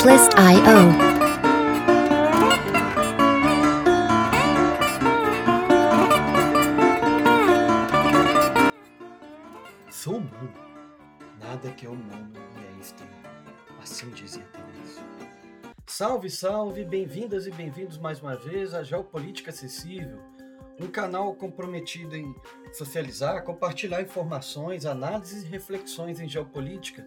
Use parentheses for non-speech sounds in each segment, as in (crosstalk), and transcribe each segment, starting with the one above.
Artlist.io. Sou humano. Nada que é humano me é estranho. Assim dizia Teresa. Salve, salve, bem-vindas e bem-vindos mais uma vez à Geopolítica Acessível, um canal comprometido em socializar, compartilhar informações, análises e reflexões em geopolítica,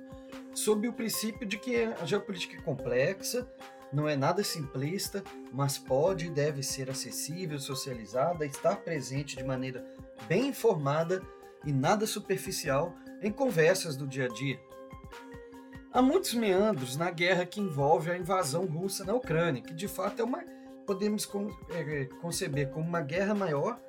sob o princípio de que a geopolítica é complexa, não é nada simplista, mas pode e deve ser acessível, socializada, estar presente de maneira bem informada e nada superficial em conversas do dia a dia. Há muitos meandros na guerra que envolve a invasão russa na Ucrânia, que de fato é uma podemos é, conceber como uma guerra maior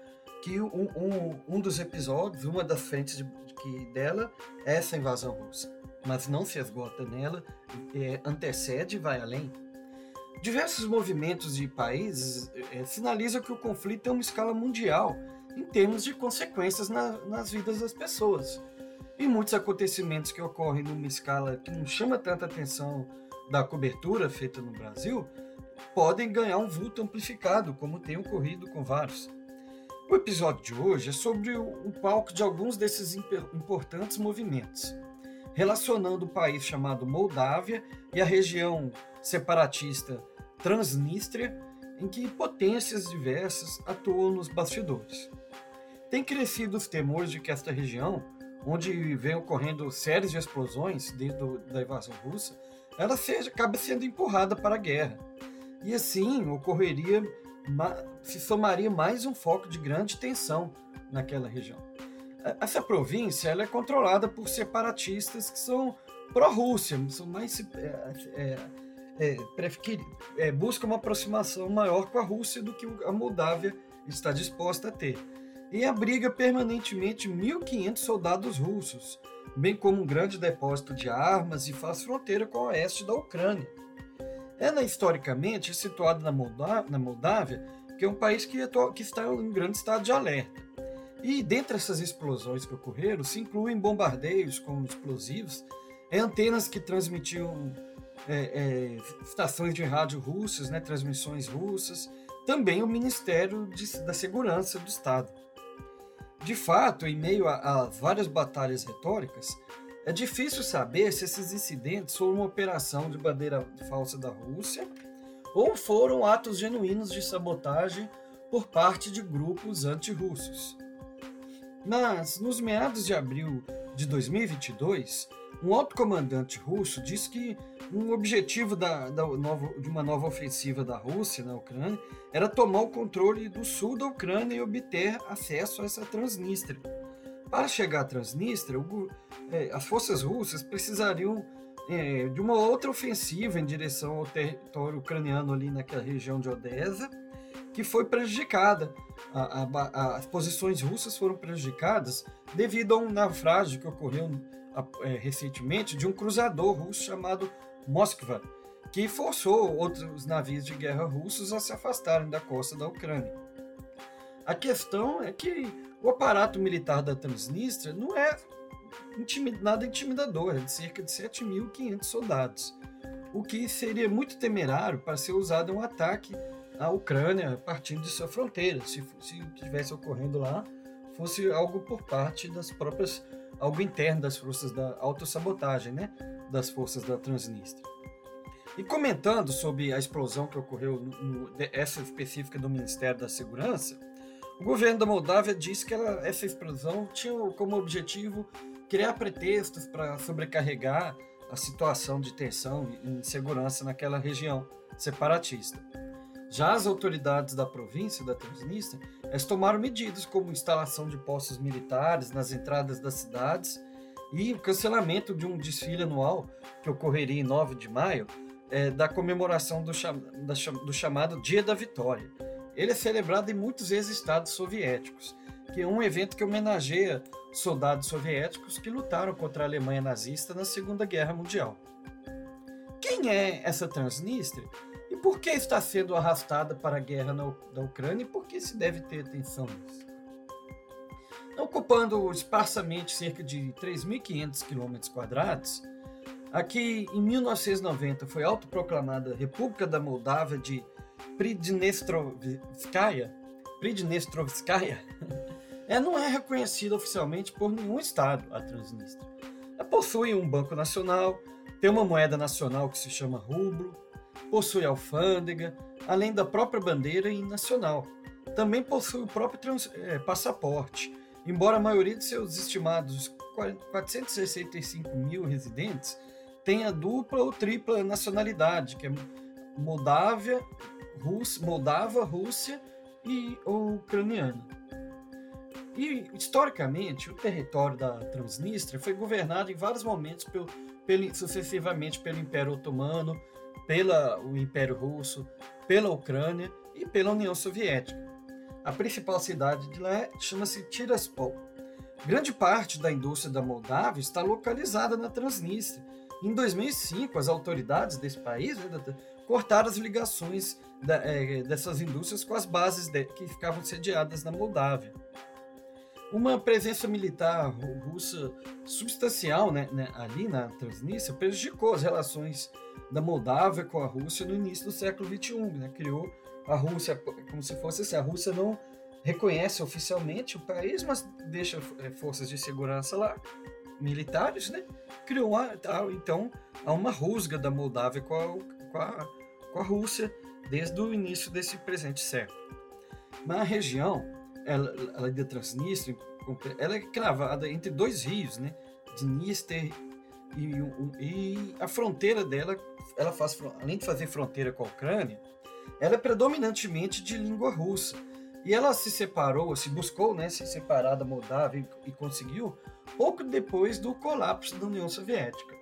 que um, um, um dos episódios, uma das frentes de, que dela é essa invasão russa, mas não se esgota nela, é, antecede e vai além. Diversos movimentos de países é, sinalizam que o conflito é uma escala mundial em termos de consequências na, nas vidas das pessoas. E muitos acontecimentos que ocorrem numa escala que não chama tanta atenção da cobertura feita no Brasil podem ganhar um vulto amplificado, como tem ocorrido com vários. O episódio de hoje é sobre o, palco de alguns desses importantes movimentos, relacionando o país chamado Moldávia e a região separatista Transnistria, em que potências diversas atuam nos bastidores. Tem crescido os temores de que esta região, onde vem ocorrendo séries de explosões desde da invasão russa, ela seja, acabe sendo empurrada para a guerra e assim ocorreria, se somaria mais um foco de grande tensão naquela região. Essa província ela é controlada por separatistas que são pró-Rússia, são mais é, é, é, é, buscam uma aproximação maior com a Rússia do que a Moldávia está disposta a ter. E abriga permanentemente 1.500 soldados russos, bem como um grande depósito de armas e faz fronteira com o oeste da Ucrânia. Ela, historicamente, é situada na, Moldá na Moldávia, que é um país que, que está em grande estado de alerta. E dentre essas explosões que ocorreram, se incluem bombardeios com explosivos, é, antenas que transmitiam é, é, estações de rádio russas, né, transmissões russas, também o Ministério de, da Segurança do Estado. De fato, em meio a, a várias batalhas retóricas, é difícil saber se esses incidentes foram uma operação de bandeira falsa da Rússia ou foram atos genuínos de sabotagem por parte de grupos anti-russos. Mas, nos meados de abril de 2022, um alto comandante russo disse que um objetivo da, da nova, de uma nova ofensiva da Rússia na Ucrânia era tomar o controle do sul da Ucrânia e obter acesso a essa Transnistria. Para chegar à Transnistria, o, é, as forças russas precisariam é, de uma outra ofensiva em direção ao território ucraniano ali naquela região de Odessa, que foi prejudicada. A, a, as posições russas foram prejudicadas devido a um naufrágio que ocorreu é, recentemente de um cruzador russo chamado Moskva, que forçou outros navios de guerra russos a se afastarem da costa da Ucrânia. A questão é que o aparato militar da Transnistria não é nada intimidador, é de cerca de 7.500 soldados, o que seria muito temerário para ser usado em um ataque à Ucrânia partindo de sua fronteira, se, se estivesse ocorrendo lá fosse algo por parte das próprias, algo interno das forças da autossabotagem, né, das forças da Transnistria. E comentando sobre a explosão que ocorreu, no, no, essa específica do Ministério da Segurança, o governo da Moldávia disse que ela, essa explosão tinha como objetivo criar pretextos para sobrecarregar a situação de tensão e insegurança naquela região separatista. Já as autoridades da província da Transnistria tomaram medidas como instalação de postos militares nas entradas das cidades e o cancelamento de um desfile anual que ocorreria em 9 de maio é, da comemoração do, cham da, do chamado Dia da Vitória, ele é celebrado em muitos ex-estados soviéticos, que é um evento que homenageia soldados soviéticos que lutaram contra a Alemanha nazista na Segunda Guerra Mundial. Quem é essa Transnistria por que está sendo arrastada para a guerra na, da Ucrânia e por que se deve ter atenção nisso? Ocupando esparsamente cerca de 3.500 km, Aqui, em 1990, foi autoproclamada República da Moldávia de Pridnestrovskaya. Pridnestrovskaya (laughs) é, não é reconhecida oficialmente por nenhum estado, a Transnistria. Ela possui um banco nacional, tem uma moeda nacional que se chama rublo, possui alfândega, além da própria bandeira e nacional. Também possui o próprio é, passaporte, embora a maioria de seus estimados 465 mil residentes tenha dupla ou tripla nacionalidade, que é Moldávia, Rússia, Moldava, Rússia e ucraniana. E historicamente, o território da Transnistria foi governado em vários momentos pelo, pelo, sucessivamente pelo Império Otomano, pelo Império Russo, pela Ucrânia e pela União Soviética. A principal cidade de lá chama-se Tiraspol. Grande parte da indústria da Moldávia está localizada na Transnistria em 2005, as autoridades desse país né, cortaram as ligações é, dessas indústrias com as bases que ficavam sediadas na Moldávia. Uma presença militar russa substancial né, né, ali na Transnistria prejudicou as relações da Moldávia com a Rússia no início do século XXI. Né, criou a Rússia como se fosse assim, a Rússia não reconhece oficialmente o país, mas deixa é, forças de segurança lá militares, né? Criou uma, então há uma rusga da Moldávia com a, com a, com a Rússia desde o início desse presente século. Mas a região, ela, ela de Transnistria, ela é cravada entre dois rios, né? Dniester e, e a fronteira dela, ela faz, além de fazer fronteira com a Ucrânia, ela é predominantemente de língua russa. E ela se separou, se buscou né, se separar da Moldávia e, e conseguiu pouco depois do colapso da União Soviética.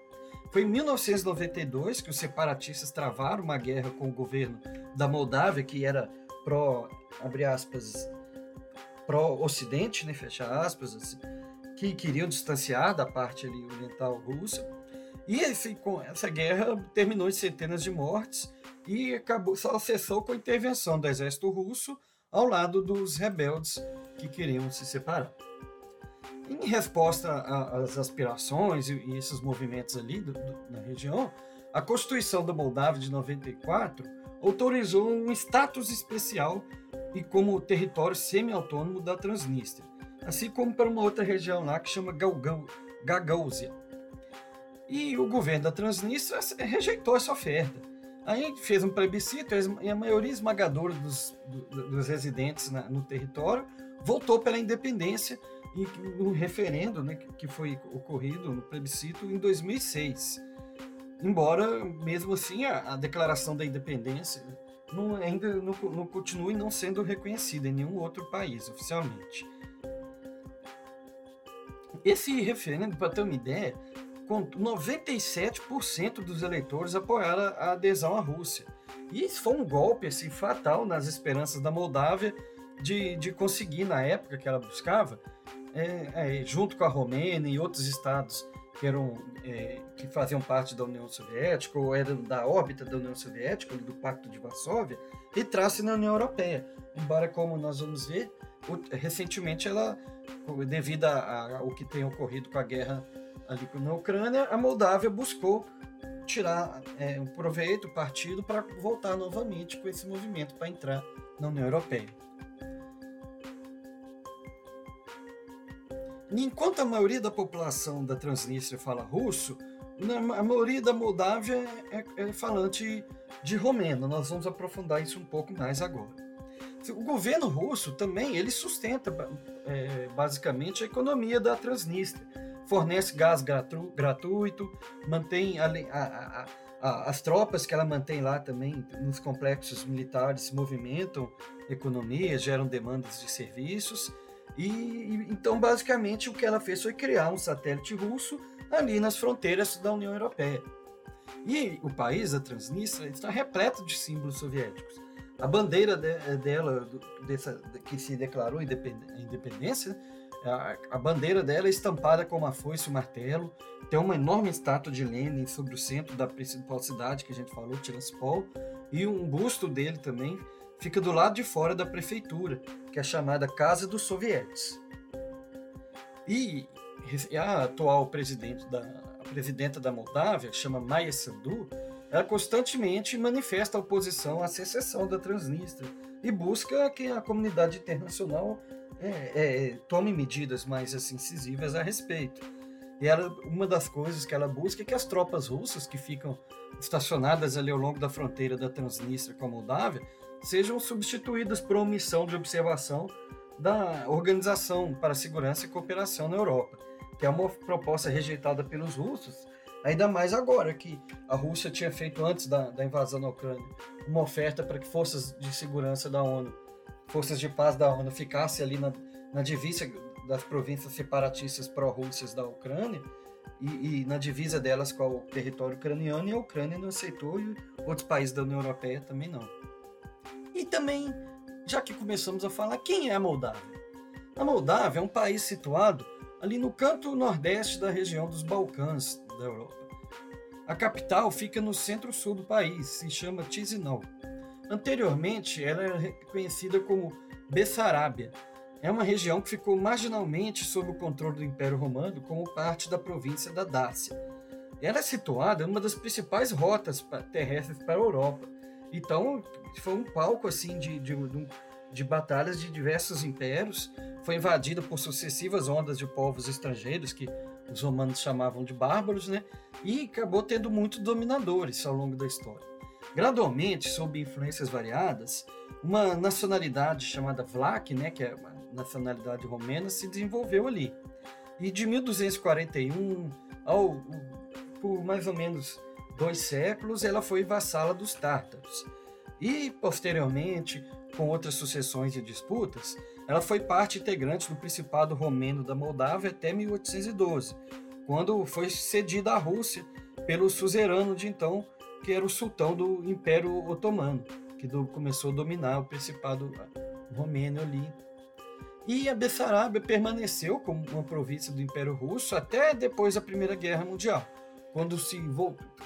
Foi em 1992 que os separatistas travaram uma guerra com o governo da Moldávia, que era pró, abre aspas, pró-ocidente, né, fecha aspas, assim, que queriam distanciar da parte ali oriental russa. E esse, essa guerra terminou em centenas de mortes e acabou, só cessou com a intervenção do exército russo ao lado dos rebeldes que queriam se separar. Em resposta às aspirações e, e esses movimentos ali do, do, na região, a Constituição da Moldávia de 94 autorizou um status especial e como território semi-autônomo da Transnistria, assim como para uma outra região lá que chama Gagauzia. E o governo da Transnistria rejeitou essa oferta. Aí fez um plebiscito e a maioria esmagadora dos, dos residentes na, no território votou pela independência em um referendo né, que foi ocorrido no plebiscito em 2006. Embora, mesmo assim, a, a declaração da independência não, ainda não, não continue não sendo reconhecida em nenhum outro país oficialmente. Esse referendo, para ter uma ideia, 97% dos eleitores apoiaram a adesão à Rússia. E isso foi um golpe assim, fatal nas esperanças da Moldávia de, de conseguir, na época que ela buscava, é, é, junto com a Romênia e outros estados que, eram, é, que faziam parte da União Soviética ou eram da órbita da União Soviética, do Pacto de Varsóvia, entrasse na União Europeia. Embora, como nós vamos ver, recentemente ela, devido ao que tem ocorrido com a guerra ali na Ucrânia, a Moldávia buscou tirar é, um proveito, partido, para voltar novamente com esse movimento para entrar na União Europeia. Enquanto a maioria da população da Transnistria fala russo, a maioria da Moldávia é, é falante de romeno. Nós vamos aprofundar isso um pouco mais agora. O governo russo também ele sustenta é, basicamente a economia da Transnistria. Fornece gás gratu, gratuito, mantém a, a, a, as tropas que ela mantém lá também nos complexos militares movimentam economia, geram demandas de serviços e então, basicamente, o que ela fez foi criar um satélite russo ali nas fronteiras da União Europeia. E o país, a Transnistria, está repleto de símbolos soviéticos. A bandeira de, dela, dessa, que se declarou independência, a, a, bandeira dela é estampada com uma foice e um martelo. Tem uma enorme estátua de Lenin sobre o centro da principal cidade que a gente falou, Tiraspol, e um busto dele também fica do lado de fora da prefeitura, que é chamada Casa dos Sovietes. E a atual presidente da presidenta da Moldávia, chama Maia Sandu, ela constantemente manifesta oposição à secessão da Transnistria e busca que a comunidade internacional é, é, tome medidas mais assim, incisivas a respeito. E ela, uma das coisas que ela busca é que as tropas russas que ficam estacionadas ali ao longo da fronteira da Transnistria com a Moldávia sejam substituídas por uma missão de observação da Organização para a Segurança e Cooperação na Europa, que é uma proposta rejeitada pelos russos, ainda mais agora que a Rússia tinha feito antes da, da invasão na Ucrânia uma oferta para que forças de segurança da ONU, forças de paz da ONU ficassem ali na, na divisa das províncias separatistas pró-russas da Ucrânia e, e, na divisa delas com o território ucraniano e a Ucrânia não aceitou e outros países da União Europeia também não. E também, já que começamos a falar, quem é a Moldávia? A Moldávia é um país situado ali no canto nordeste da região dos Balcãs da Europa. A capital fica no centro-sul do país, se chama Chisinau. Anteriormente, ela era conhecida como Bessarábia. É uma região que ficou marginalmente sob o controle do Império Romano como parte da província da Dácia. Ela é situada em uma das principais rotas terrestres para a Europa. Então, foi um palco assim de, de, de batalhas de diversos impérios. Foi invadida por sucessivas ondas de povos estrangeiros que os romanos chamavam de bárbaros, né? E acabou tendo muitos dominadores ao longo da história. Gradualmente, sob influências variadas, uma nacionalidade chamada Vlach, né, que é uma nacionalidade romena, se desenvolveu ali. E de 1241 ao por mais ou menos dois séculos, ela foi vassala dos tártaros. E, posteriormente, com outras sucessões e disputas, ela foi parte integrante do Principado Romeno da Moldávia até 1812, quando foi cedida à Rússia pelo suzerano de então, que era o sultão do Império Otomano, que do, começou a dominar o Principado Romeno ali. E a Bessarabia permaneceu como uma província do Império Russo até depois da Primeira Guerra Mundial, quando se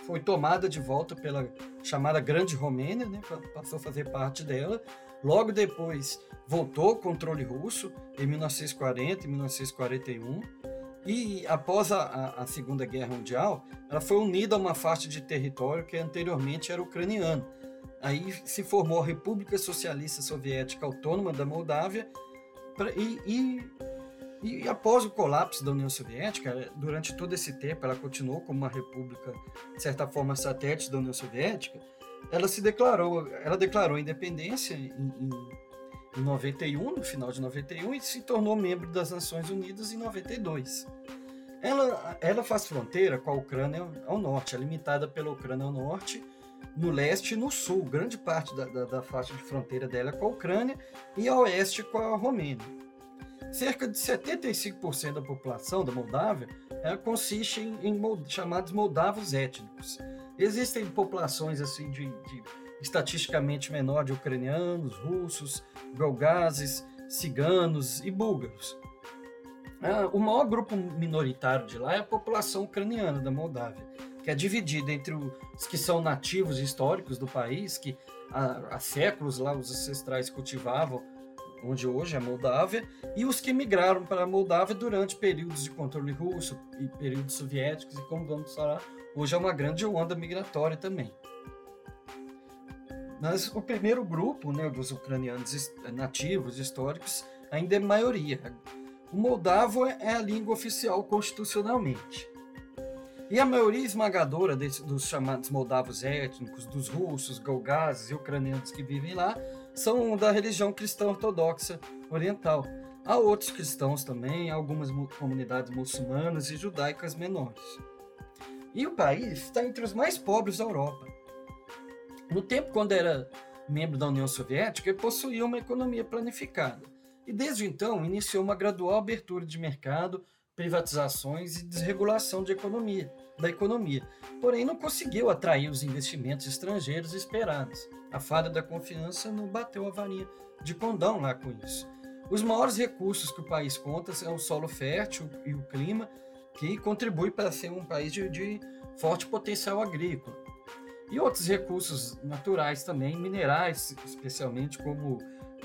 foi tomada de volta pela chamada Grande Romênia, né, passou a fazer parte dela. Logo depois voltou ao controle russo em 1940 e 1941 e após a, a, a, Segunda Guerra Mundial, ela foi unida a uma faixa de território que anteriormente era ucraniano. Aí se formou a República Socialista Soviética Autônoma da Moldávia pra, e, e, após o colapso da União Soviética, durante todo esse tempo ela continuou como uma república, de certa forma, satélite da União Soviética, ela se declarou, ela declarou independência em, em em 91, no final de 91, e se tornou membro das Nações Unidas em 92. Ela, ela faz fronteira com a Ucrânia ao norte, é limitada pela Ucrânia ao norte, no leste e no sul. Grande parte da, da, da faixa de fronteira dela é com a Ucrânia e ao oeste com a Romênia. Cerca de 75% da população da Moldávia ela consiste em, em mold, chamados moldavos étnicos. Existem populações assim de, de estatisticamente menor de ucranianos, russos, belgazes, ciganos e búlgaros. Ah, o maior grupo minoritário de lá é a população ucraniana da Moldávia, que é dividida entre os que são nativos históricos do país, que há, há séculos lá os ancestrais cultivavam, onde hoje é Moldávia, e os que migraram para a Moldávia durante períodos de controle russo e períodos soviéticos, e como vamos falar, hoje é uma grande onda migratória também. Mas o primeiro grupo né, dos ucranianos nativos, históricos, ainda é maioria. O moldavo é a língua oficial constitucionalmente. E a maioria esmagadora desse, dos chamados moldavos étnicos, dos russos, golgazes e ucranianos que vivem lá, são da religião cristã ortodoxa oriental. Há outros cristãos também, algumas comunidades muçulmanas e judaicas menores. E o país está entre os mais pobres da Europa. No tempo, quando era membro da União Soviética, ele possuía uma economia planificada. E desde então iniciou uma gradual abertura de mercado, privatizações e desregulação de economia, da economia. Porém, não conseguiu atrair os investimentos estrangeiros esperados. A fada da confiança não bateu a varinha de condão lá com isso. Os maiores recursos que o país conta são o solo fértil e o clima, que contribui para ser um país de, de forte potencial agrícola. E outros recursos naturais também, minerais, especialmente como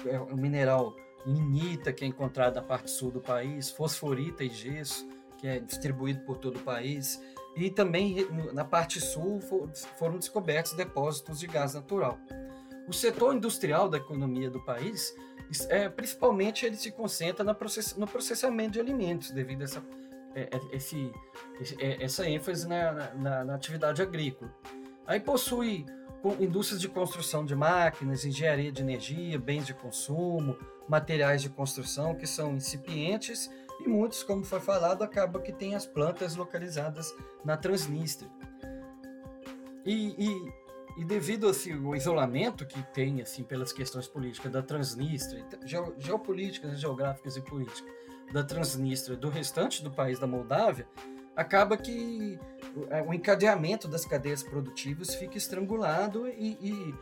é, o mineral lignita, que é encontrado na parte sul do país, fosforita e gesso, que é distribuído por todo o país, e também na parte sul foram descobertos depósitos de gás natural. O setor industrial da economia do país, é, principalmente, ele se concentra no processamento de alimentos, devido a essa, é, é, esse, essa ênfase na, na, na atividade agrícola. Aí possui indústrias de construção de máquinas, engenharia de energia, bens de consumo, materiais de construção que são incipientes e muitos, como foi falado, acaba que tem as plantas localizadas na Transnistria. E, e, e devido assim, ao isolamento que tem assim pelas questões políticas da Transnistria, geopolíticas, geográficas e políticas da Transnistria do restante do país da Moldávia, acaba que é, o encadeamento das cadeias produtivas fica estrangulado e, e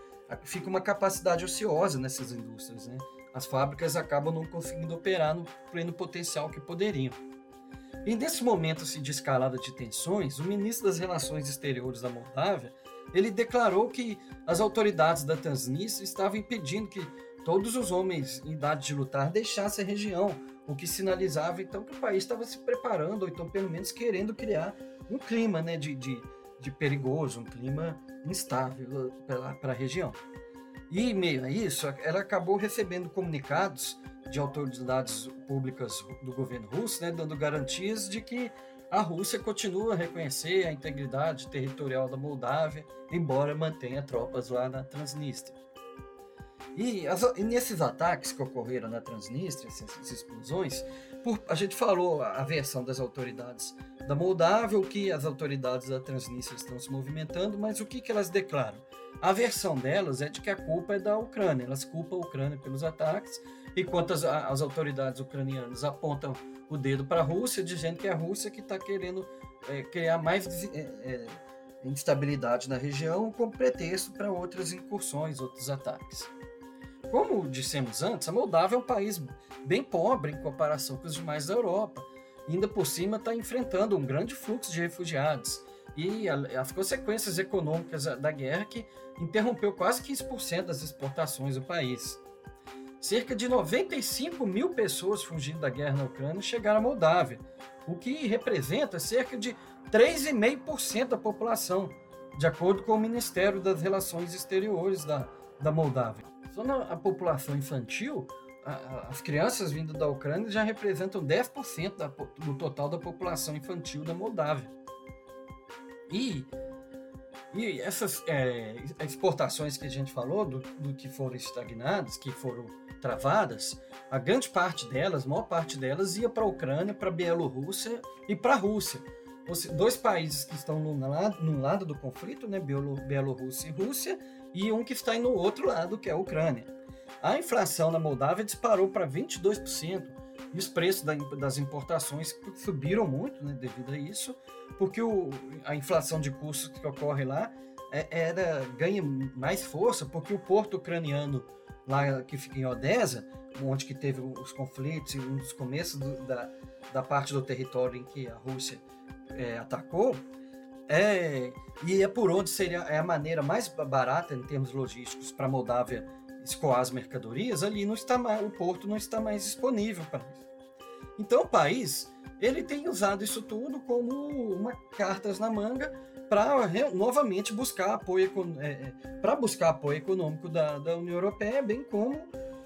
fica uma capacidade ociosa nessas indústrias, né? As fábricas acabam não conseguindo operar no pleno potencial que poderiam. E nesse momento assim, de escalada de tensões, o ministro das Relações Exteriores da Moldávia ele declarou que as autoridades da Transnistria estavam impedindo que todos os homens em idade de lutar deixassem a região, o que sinalizava então que o país estava se preparando, ou então pelo menos querendo criar um clima né, de, de, de perigoso, um clima instável para a região. E, em meio a isso, ela acabou recebendo comunicados de autoridades públicas do governo russo, né, dando garantias de que a Rússia continua a reconhecer a integridade territorial da Moldávia, embora mantenha tropas lá na Transnistria. E, as, e nesses ataques que ocorreram na Transnistria, essas explosões, por, a gente falou a, a versão das autoridades da Moldávia, o que as autoridades da Transnistria estão se movimentando, mas o que, que elas declaram? A versão delas é de que a culpa é da Ucrânia. Elas culpam a Ucrânia pelos ataques, enquanto as, as autoridades ucranianas apontam o dedo para a Rússia, dizendo que é a Rússia que está querendo é, criar mais é, é, instabilidade na região, como pretexto para outras incursões, outros ataques. Como dissemos antes, a Moldávia é um país bem pobre em comparação com os demais da Europa. Ainda por cima está enfrentando um grande fluxo de refugiados e as consequências econômicas da guerra que interrompeu quase 15% das exportações do país. Cerca de 95 mil pessoas fugindo da guerra na Ucrânia chegaram à Moldávia, o que representa cerca de 3,5% da população, de acordo com o Ministério das Relações Exteriores da, da Moldávia. Só na população infantil, as crianças vindas da Ucrânia já representam 10% da, do total da população infantil da Moldávia. E, e essas é, exportações que a gente falou, do, do que foram estagnadas, que foram travadas, a grande parte delas, a maior parte delas, ia para a Ucrânia, para a Bielorrússia e para a Rússia. Seja, dois países que estão num lado, lado do conflito, né, Bielorrússia e Rússia, e um que está no outro lado, que é a Ucrânia. A inflação na Moldávia disparou para 22%, e os preços das importações subiram muito né, devido a isso, porque o, a inflação de custos que ocorre lá é, era, ganha mais força, porque o porto ucraniano lá que fica em Odessa, onde que teve os conflitos e um dos começos do, da, da parte do território em que a Rússia é, atacou, é, e é por onde seria é a maneira mais barata em termos logísticos para a Moldávia escoar as mercadorias, ali não está mais, o porto não está mais disponível para isso. Então o país ele tem usado isso tudo como uma cartas na manga para novamente buscar apoio é, é para buscar apoio econômico da, da União Europeia, bem como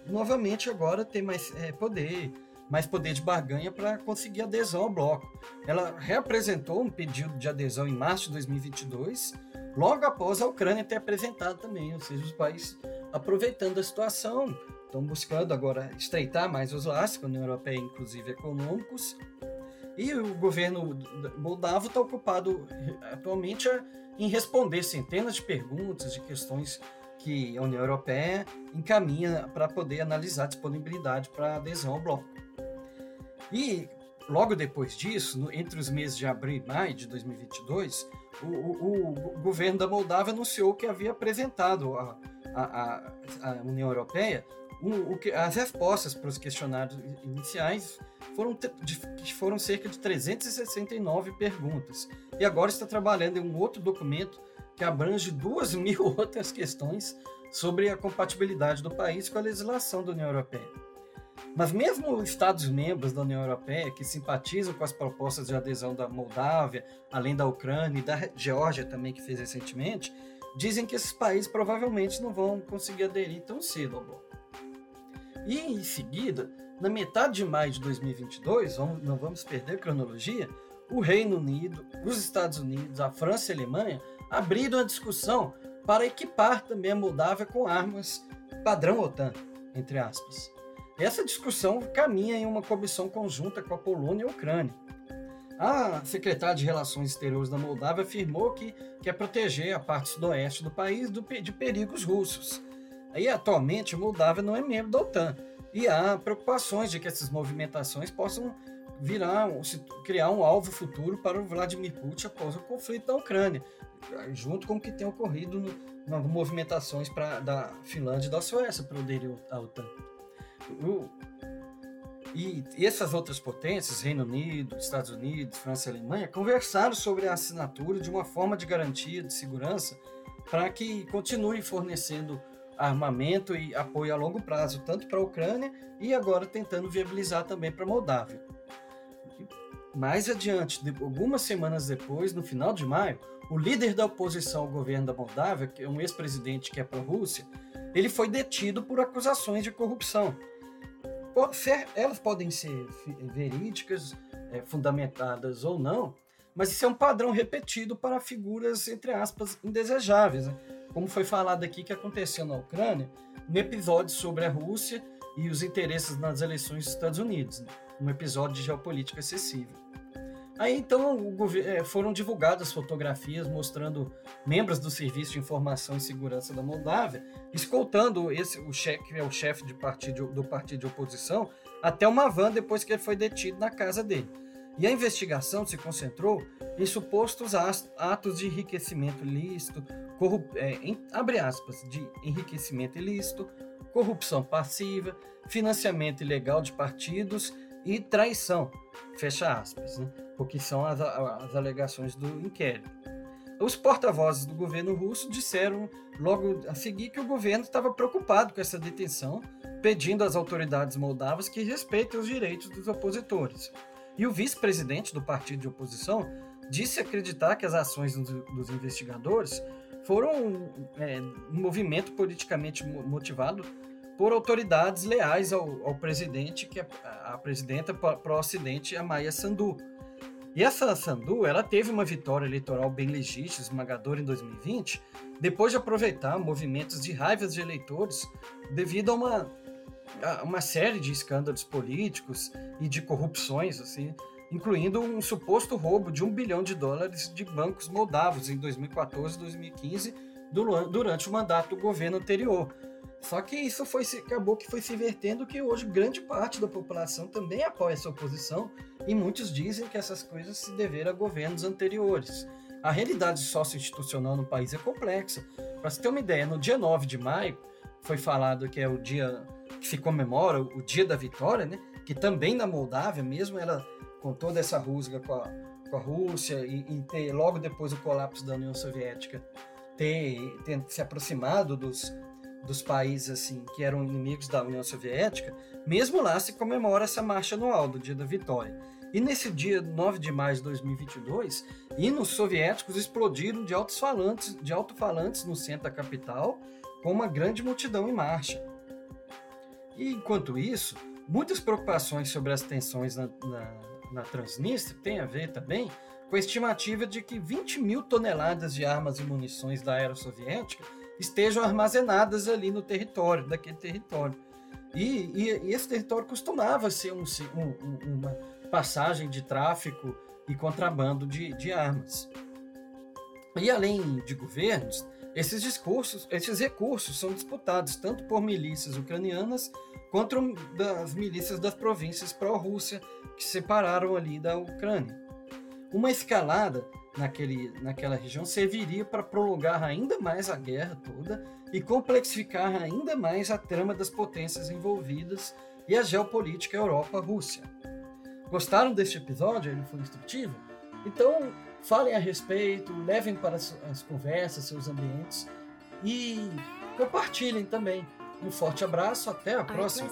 novamente agora ter mais é, poder, mais poder de barganha para conseguir adesão ao bloco. Ela reapresentou um pedido de adesão em março de 2022, logo após a Ucrânia ter apresentado também, ou seja, os países aproveitando a situação, estão buscando agora estreitar mais os laços com a União Europeia, inclusive econômicos. E o governo moldavo está ocupado atualmente em responder centenas de perguntas, de questões que a União Europeia encaminha para poder analisar a disponibilidade para adesão ao bloco. E logo depois disso, no, entre os meses de abril e maio de 2022, o, o, o governo da Moldávia anunciou que havia apresentado a, a, a, União Europeia, o, que, as respostas para os questionários iniciais foram, de, foram cerca de 369 perguntas. E agora está trabalhando em um outro documento que abrange duas (laughs) mil outras questões sobre a compatibilidade do país com a legislação da União Europeia. Mas mesmo Estados membros da União Europeia que simpatizam com as propostas de adesão da Moldávia, além da Ucrânia e da Geórgia também que fez recentemente, dizem que esses países provavelmente não vão conseguir aderir tão cedo ao bloco. E em seguida, na metade de maio de 2022, vamos, não vamos perder a cronologia, o Reino Unido, os Estados Unidos, a França e a Alemanha abriram a discussão para equipar também a Moldávia com armas padrão OTAN, entre aspas. Essa discussão caminha em uma comissão conjunta com a Polônia e a Ucrânia. A secretária de Relações Exteriores da Moldávia afirmou que quer proteger a parte sudoeste do país do, de perigos russos. Aí, atualmente, a Moldávia não é membro da OTAN e há preocupações de que essas movimentações possam virar, criar um alvo futuro para o Vladimir Putin após o conflito da Ucrânia, junto com o que tem ocorrido no, nas movimentações pra, da Finlândia e da Suécia para aderir à OTAN. O, e, essas outras potências, Reino Unido, Estados Unidos, França e Alemanha, conversaram sobre a assinatura de uma forma de garantia de segurança para que continue fornecendo armamento e apoio a longo prazo, tanto para a Ucrânia e agora tentando viabilizar também para a Moldávia. Mais adiante, algumas semanas depois, no final de maio, o líder da oposição ao governo da Moldávia, que é um ex-presidente que é pró-Rússia, ele foi detido por acusações de corrupção. Elas podem ser verídicas, é, fundamentadas ou não, mas isso é um padrão repetido para figuras, entre aspas, indesejáveis. Né? Como foi falado aqui que aconteceu na Ucrânia, no episódio sobre a Rússia e os interesses nas eleições dos Estados Unidos, né? um episódio de geopolítica excessiva. Aí então é, foram divulgadas fotografias mostrando membros do Serviço de Informação e Segurança da Moldávia escoltando esse o chefe que é o chefe de partido do partido de oposição até uma van depois que ele foi detido na casa dele. E a investigação se concentrou em supostos atos de enriquecimento ilícito. É, em, abre aspas, de enriquecimento ilícito, corrupção passiva, financiamento ilegal de partidos e traição, fecha aspas, né? Porque são as, as alegações do inquérito. Os porta-vozes do governo russo disseram logo a seguir que o governo estava preocupado com essa detenção, pedindo às autoridades moldavas que respeitem os direitos dos opositores. E o vice-presidente do partido de oposição disse acreditar que as ações dos investigadores foram é, um movimento politicamente motivado por autoridades leais ao, ao presidente, que é a, presidenta pró-ocidente, a Maia Sandu. E essa Sandu, ela teve uma vitória eleitoral bem legítima, esmagadora em 2020, depois de aproveitar movimentos de raivas de eleitores devido a uma, a uma série de escândalos políticos e de corrupções, assim, incluindo um suposto roubo de um bilhão de dólares de bancos moldavos em 2014 e 2015 durante o mandato do governo anterior. Só que isso foi acabou que foi se invertendo que hoje grande parte da população também apoia essa oposição e muitos dizem que essas coisas se deveram a governos anteriores. A realidade sócio-institucional no país é complexa. Para você ter uma ideia, no dia 9 de maio foi falado que é o dia que se comemora o dia da vitória, né? Que também na Moldávia, mesmo ela com toda essa rusga com a, com a Rússia e, e ter logo depois o colapso da União Soviética ter, ter se aproximado dos dos países assim que eram inimigos da União Soviética, mesmo lá se comemora essa marcha anual do Dia da Vitória. E nesse dia 9 de maio de 2022, hinos soviéticos explodiram de alto-falantes de alto no centro da capital, com uma grande multidão em marcha. E enquanto isso, muitas preocupações sobre as tensões na, na, na Transnistria têm a ver também com a estimativa de que 20 mil toneladas de armas e munições da era soviética estejam armazenadas ali no território, daquele território. E, e, e esse território costumava ser um, um, uma passagem de tráfico e contrabando de, de armas. E além de governos, esses discursos, esses recursos são disputados tanto por milícias ucranianas quanto das milícias das províncias pró-Rússia que separaram ali da Ucrânia. Uma escalada naquele, naquela região serviria para prolongar ainda mais a guerra toda e complexificar ainda mais a trama das potências envolvidas e a geopolítica Europa-Rússia. Gostaram deste episódio? Ele foi instrutivo? Então, falem a respeito, levem para as conversas, seus ambientes e compartilhem também. Um forte abraço, até a próxima!